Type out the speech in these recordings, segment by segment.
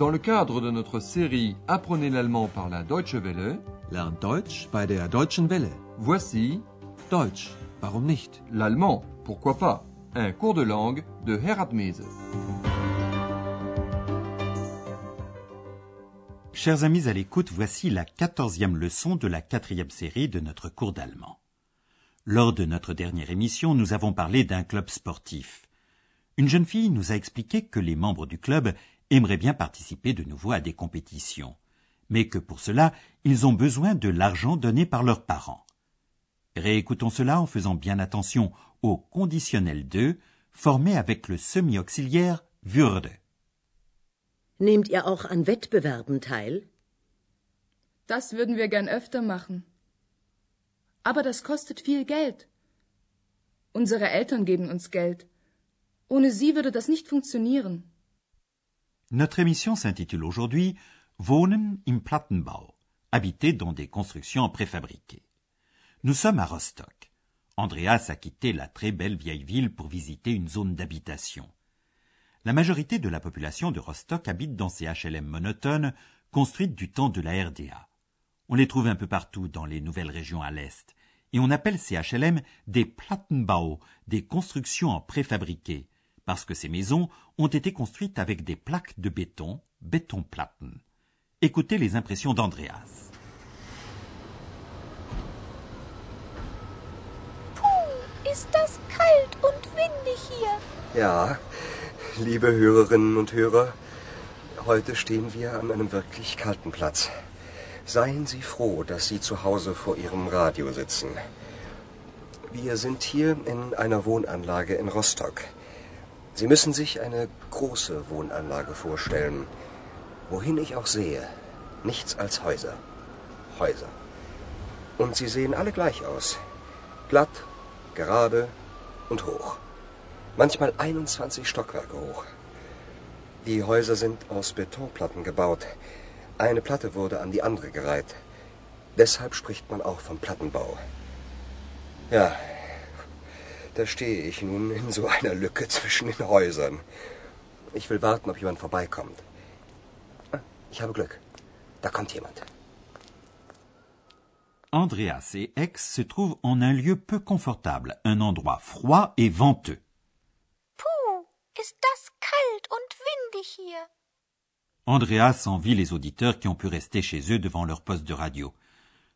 Dans le cadre de notre série Apprenez l'allemand par la Deutsche Welle, Lernt Deutsch bei der Deutschen Welle. voici Deutsch, warum nicht? l'allemand, pourquoi pas, un cours de langue de Herat Mese. Chers amis à l'écoute, voici la quatorzième leçon de la quatrième série de notre cours d'allemand. Lors de notre dernière émission, nous avons parlé d'un club sportif. Une jeune fille nous a expliqué que les membres du club aimeraient bien participer de nouveau à des compétitions, mais que pour cela, ils ont besoin de l'argent donné par leurs parents. Réécoutons cela en faisant bien attention au conditionnel 2 formé avec le semi-auxiliaire würde. Nehmt ihr auch an Wettbewerben teil? Das würden wir gern öfter machen. Aber das kostet viel Geld. Unsere Eltern geben uns Geld. Ohne sie würde das nicht funktionieren. Notre émission s'intitule aujourd'hui Wohnen im Plattenbau, habiter dans des constructions préfabriquées. Nous sommes à Rostock. Andreas a quitté la très belle vieille ville pour visiter une zone d'habitation. La majorité de la population de Rostock habite dans ces HLM monotones construites du temps de la RDA. On les trouve un peu partout dans les nouvelles régions à l'est, et on appelle ces HLM des Plattenbau, des constructions en préfabriqué, parce que ces maisons ont été construites avec des plaques de béton, Betonplatten. Écoutez les impressions d'Andreas. Puh, ist das kalt und windig hier. Ja, liebe Hörerinnen und Hörer, heute stehen wir an einem wirklich kalten Platz. Seien Sie froh, dass Sie zu Hause vor Ihrem Radio sitzen. Wir sind hier in einer Wohnanlage in Rostock. Sie müssen sich eine große Wohnanlage vorstellen. Wohin ich auch sehe, nichts als Häuser. Häuser. Und sie sehen alle gleich aus. Glatt, gerade und hoch. Manchmal 21 Stockwerke hoch. Die Häuser sind aus Betonplatten gebaut. Eine Platte wurde an die andere gereiht. Deshalb spricht man auch vom Plattenbau. Ja, da stehe ich nun in so einer Lücke zwischen den Häusern. Ich will warten, ob jemand vorbeikommt. Ah, Ich habe Glück. Da kommt jemand. Andreas et Aix se trouvent en un lieu peu confortable, un endroit froid et venteux. Puh, ist das kalt und windig hier. Andreas envie les auditeurs qui ont pu rester chez eux devant leur poste de radio.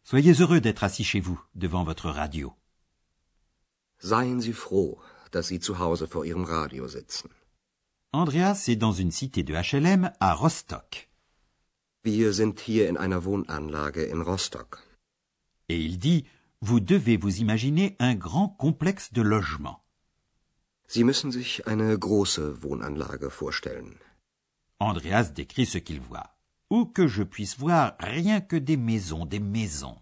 Soyez heureux d'être assis chez vous, devant votre radio. Seien Sie froh, dass Sie zu Hause vor Ihrem Radio sitzen. Andreas est dans une cité de HLM à Rostock. Wir sind hier in einer Wohnanlage in Rostock. Et il dit, vous devez vous imaginer un grand complexe de logements. Sie müssen sich eine große Wohnanlage vorstellen. Andreas décrit ce qu'il voit. Où que je puisse voir rien que des maisons, des maisons.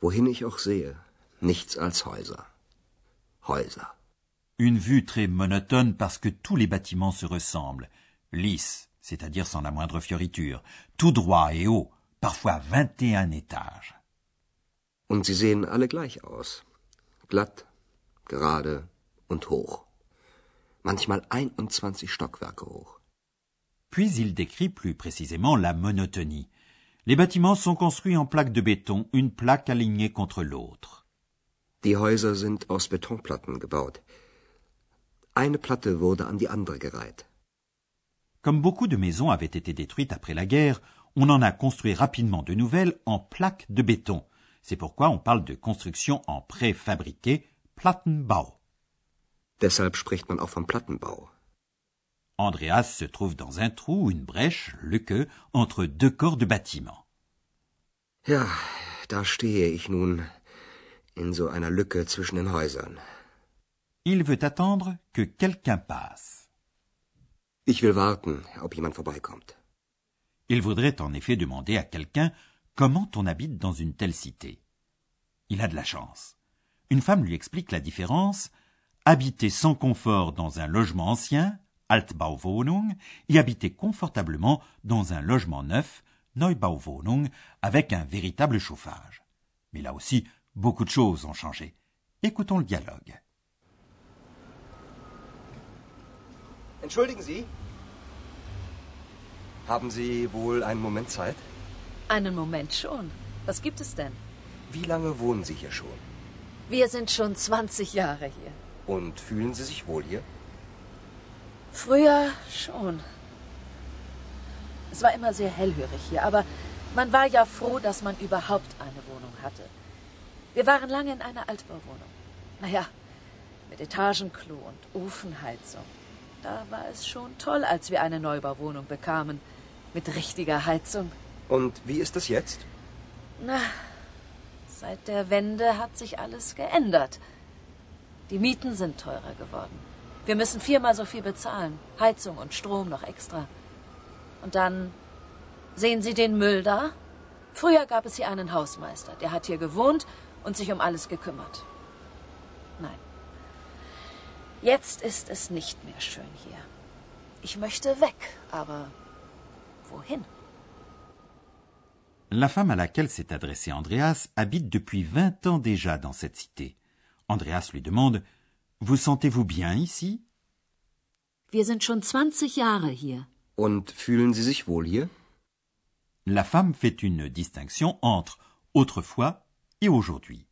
Wohin ich auch sehe, nichts als Häuser. Häuser. Une vue très monotone parce que tous les bâtiments se ressemblent. Lisses, c'est-à-dire sans la moindre fioriture, tout droit et haut, parfois 21 étages. Und sie sehen alle gleich aus. Glatt, gerade und hoch. Manchmal 21 Stockwerke hoch. Puis il décrit plus précisément la monotonie. Les bâtiments sont construits en plaques de béton, une plaque alignée contre l'autre. Die Häuser sind aus Betonplatten gebaut. Eine Platte wurde an die andere gereiht. Comme beaucoup de maisons avaient été détruites après la guerre, on en a construit rapidement de nouvelles en plaques de béton. C'est pourquoi on parle de construction en préfabriqué, Plattenbau. Deshalb spricht man auch vom Plattenbau. Andreas se trouve dans un trou, une brèche, Lücke, entre deux corps de bâtiment. Ja, da stehe ich nun in so einer Lücke zwischen den Häusern. Il veut attendre que quelqu'un passe. Ich will warten, ob jemand vorbeikommt. Il voudrait en effet demander à quelqu'un comment on habite dans une telle cité. Il a de la chance. Une femme lui explique la différence habiter sans confort dans un logement ancien, Altbauwohnung, et habiter confortablement dans un logement neuf, Neubauwohnung, avec un véritable chauffage. Mais là aussi, beaucoup de choses ont changé. Écoutons le dialogue. Entschuldigen Sie? Haben Sie wohl einen Moment Zeit? Einen Moment schon. Was gibt es denn? Wie lange wohnen Sie hier schon? Wir sind schon 20 Jahre hier. Und fühlen Sie sich wohl hier? Früher schon. Es war immer sehr hellhörig hier, aber man war ja froh, dass man überhaupt eine Wohnung hatte. Wir waren lange in einer Altbauwohnung. Naja, mit Etagenklo und Ofenheizung. Da war es schon toll, als wir eine Neubauwohnung bekamen. Mit richtiger Heizung. Und wie ist es jetzt? Na, seit der Wende hat sich alles geändert. Die Mieten sind teurer geworden. Wir müssen viermal so viel bezahlen. Heizung und Strom noch extra. Und dann sehen Sie den Müll da? Früher gab es hier einen Hausmeister, der hat hier gewohnt und sich um alles gekümmert. Nein. Jetzt ist es nicht mehr schön hier. Ich möchte weg, aber wohin? La femme à laquelle s'est adressé Andreas habite depuis vingt ans déjà dans cette cité. Andreas lui demande Vous sentez-vous bien ici Wir sind schon 20 Jahre hier. Und fühlen Sie sich wohl hier? La femme fait une distinction entre autrefois et aujourd'hui.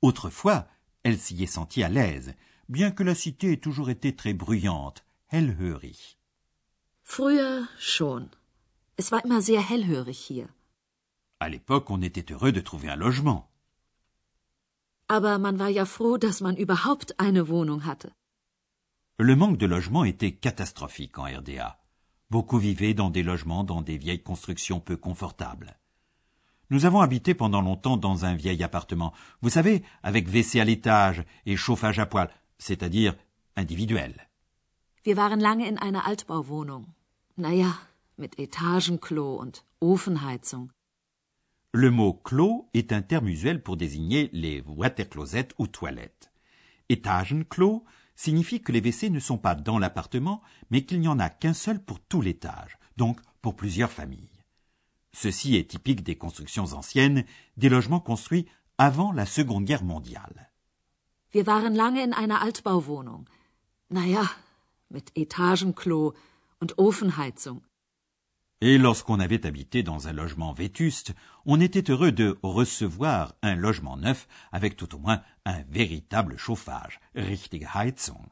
Autrefois, elle s'y est sentie à l'aise, bien que la cité ait toujours été très bruyante, hellhörig. Früher schon. Es war immer sehr hellhörig hier. À l'époque, on était heureux de trouver un logement. Aber man war ja froh, dass man überhaupt eine Wohnung hatte. Le manque de logement était catastrophique en RDA. Beaucoup vivaient dans des logements dans des vieilles constructions peu confortables. Nous avons habité pendant longtemps dans un vieil appartement, vous savez, avec WC à l'étage et chauffage à poêle, c'est-à-dire individuel. Wir waren lange in einer Altbauwohnung. Naja, mit Etagenklo und Ofenheizung. Le mot clos est un terme usuel pour désigner les waterclosets ou toilettes. Étagenklo signifie que les WC ne sont pas dans l'appartement, mais qu'il n'y en a qu'un seul pour tout l'étage, donc pour plusieurs familles. Ceci est typique des constructions anciennes, des logements construits avant la Seconde Guerre mondiale. Wir waren lange in einer Altbauwohnung. Naja, mit Etagenklo und Ofenheizung. Et lorsqu'on avait habité dans un logement vétuste, on était heureux de recevoir un logement neuf avec tout au moins un véritable chauffage, richtige Heizung.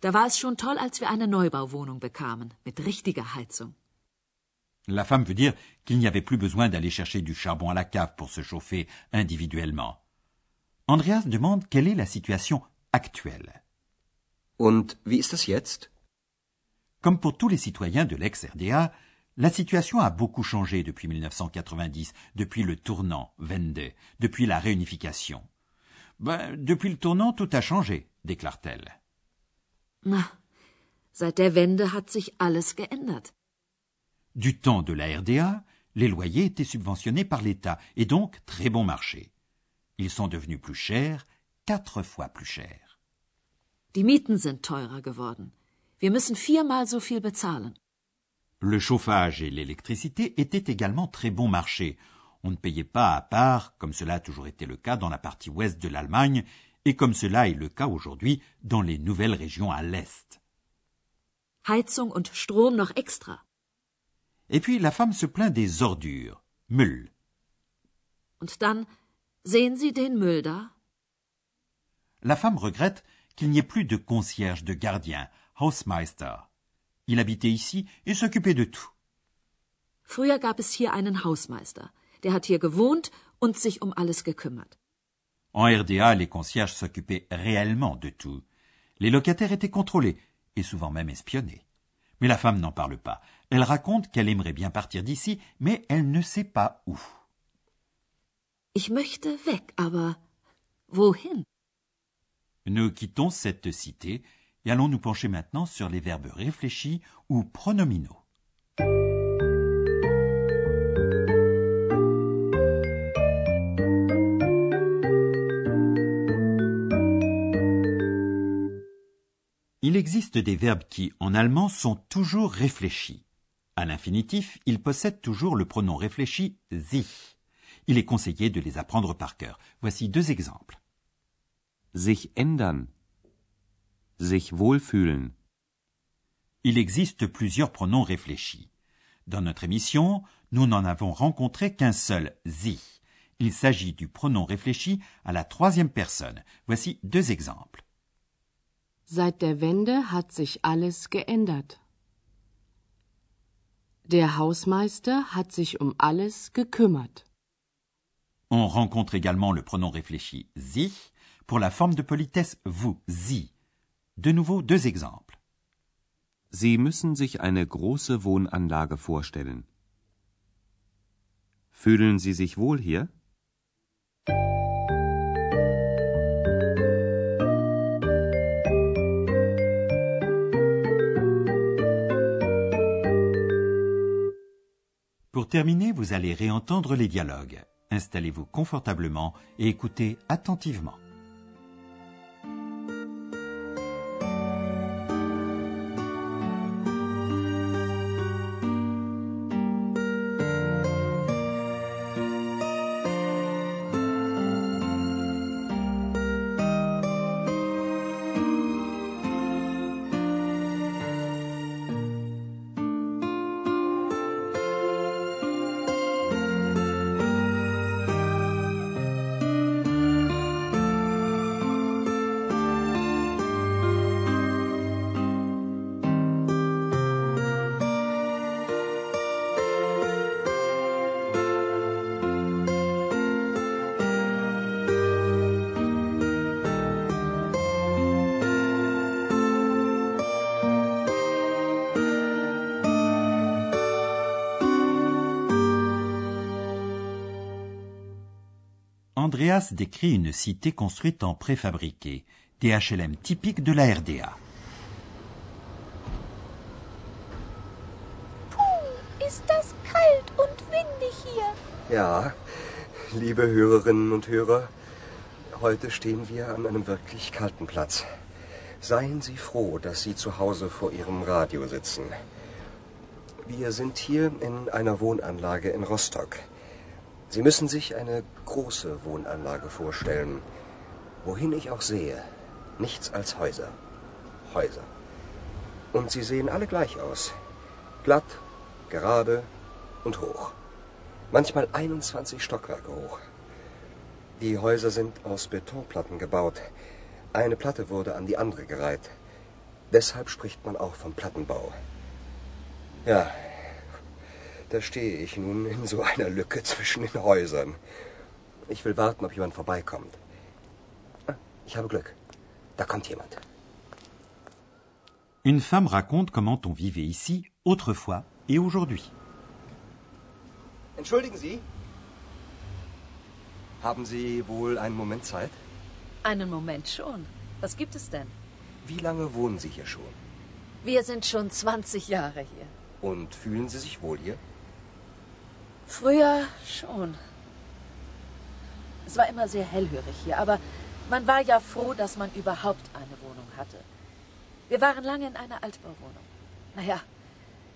Da war es schon toll, als wir eine Neubauwohnung bekamen, mit richtiger Heizung. La femme veut dire qu'il n'y avait plus besoin d'aller chercher du charbon à la cave pour se chauffer individuellement. Andreas demande quelle est la situation actuelle. Und wie ist es jetzt? Comme pour tous les citoyens de l'ex-RDA, la situation a beaucoup changé depuis 1990, depuis le tournant, Wende, depuis la réunification. Ben, depuis le tournant, tout a changé, déclare-t-elle. Na, seit der Wende hat sich alles geändert. Du temps de la RDA, les loyers étaient subventionnés par l'État et donc très bon marché. Ils sont devenus plus chers, quatre fois plus chers. Die Mieten sind teurer geworden. Wir müssen viermal so viel bezahlen. Le chauffage et l'électricité étaient également très bon marché. On ne payait pas à part, comme cela a toujours été le cas dans la partie ouest de l'Allemagne, et comme cela est le cas aujourd'hui dans les nouvelles régions à l'est. Heizung und Strom noch extra. Et puis la femme se plaint des ordures, Müll. Und dann sehen Sie den Müll da? La femme regrette qu'il n'y ait plus de concierge, de gardien, Hausmeister. Il habitait ici et s'occupait de tout. Früher gab es hier einen Hausmeister. Der hat hier gewohnt und sich um alles gekümmert. En RDA, les concierges s'occupaient réellement de tout. Les locataires étaient contrôlés et souvent même espionnés. Mais la femme n'en parle pas. Elle raconte qu'elle aimerait bien partir d'ici, mais elle ne sait pas où. Ich möchte weg, aber wohin? Nous quittons cette cité et allons nous pencher maintenant sur les verbes réfléchis ou pronominaux. Il existe des verbes qui, en allemand, sont toujours réfléchis. À l'infinitif, ils possèdent toujours le pronom réfléchi sich. Il est conseillé de les apprendre par cœur. Voici deux exemples. Sich ändern. Sich wohlfühlen. Il existe plusieurs pronoms réfléchis. Dans notre émission, nous n'en avons rencontré qu'un seul, sie. Il s'agit du pronom réfléchi à la troisième personne. Voici deux exemples. Seit der Wende hat sich alles geändert. Der Hausmeister hat sich um alles gekümmert. On rencontre également le pronom réfléchi sich pour la forme de politesse vous, sie. De nouveau deux exemples. Sie müssen sich eine große Wohnanlage vorstellen. Fühlen Sie sich wohl hier? Pour terminer, vous allez réentendre les dialogues. Installez-vous confortablement et écoutez attentivement. Andreas décrit une cité construite en préfabriqué, des HLM typiques de la RDA. Puh, ist das kalt und windig hier. Ja, liebe Hörerinnen und Hörer, heute stehen wir an einem wirklich kalten Platz. Seien Sie froh, dass Sie zu Hause vor Ihrem Radio sitzen. Wir sind hier in einer Wohnanlage in Rostock. Sie müssen sich eine große Wohnanlage vorstellen. Wohin ich auch sehe, nichts als Häuser. Häuser. Und sie sehen alle gleich aus. Glatt, gerade und hoch. Manchmal 21 Stockwerke hoch. Die Häuser sind aus Betonplatten gebaut. Eine Platte wurde an die andere gereiht. Deshalb spricht man auch vom Plattenbau. Ja, da stehe ich nun in so einer Lücke zwischen den Häusern. Ich will warten, ob jemand vorbeikommt. Ah, ich habe Glück. Da kommt jemand. Une femme raconte comment on vivait ici autrefois et aujourd'hui. Entschuldigen Sie. Haben Sie wohl einen Moment Zeit? Einen Moment schon. Was gibt es denn? Wie lange wohnen Sie hier schon? Wir sind schon 20 Jahre hier. Und fühlen Sie sich wohl hier? Früher schon. Es war immer sehr hellhörig hier, aber man war ja froh, dass man überhaupt eine Wohnung hatte. Wir waren lange in einer Altbauwohnung. Naja,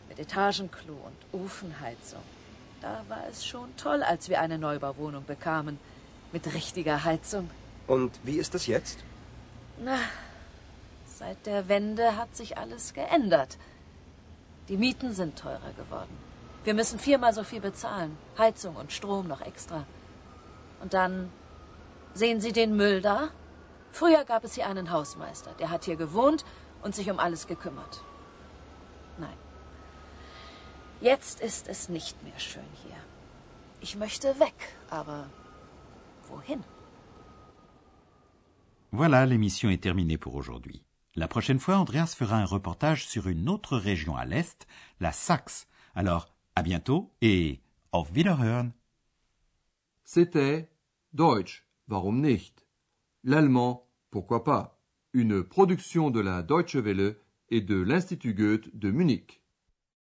mit Etagenklo und Ofenheizung. Da war es schon toll, als wir eine Neubauwohnung bekamen. Mit richtiger Heizung. Und wie ist es jetzt? Na, seit der Wende hat sich alles geändert. Die Mieten sind teurer geworden. Wir müssen viermal so viel bezahlen. Heizung und Strom noch extra. Und dann sehen Sie den Müll da? Früher gab es hier einen Hausmeister, der hat hier gewohnt und sich um alles gekümmert. Nein. Jetzt ist es nicht mehr schön hier. Ich möchte weg, aber wohin? Voilà, l'émission est terminée pour aujourd'hui. La prochaine fois, Andreas fera un reportage sur une autre région à l'est, la Saxe. Alors, à bientôt et auf Wiederhören. C'était Deutsch, warum nicht? L'allemand, pourquoi pas? Une production de la Deutsche Welle et de l'Institut Goethe de Munich.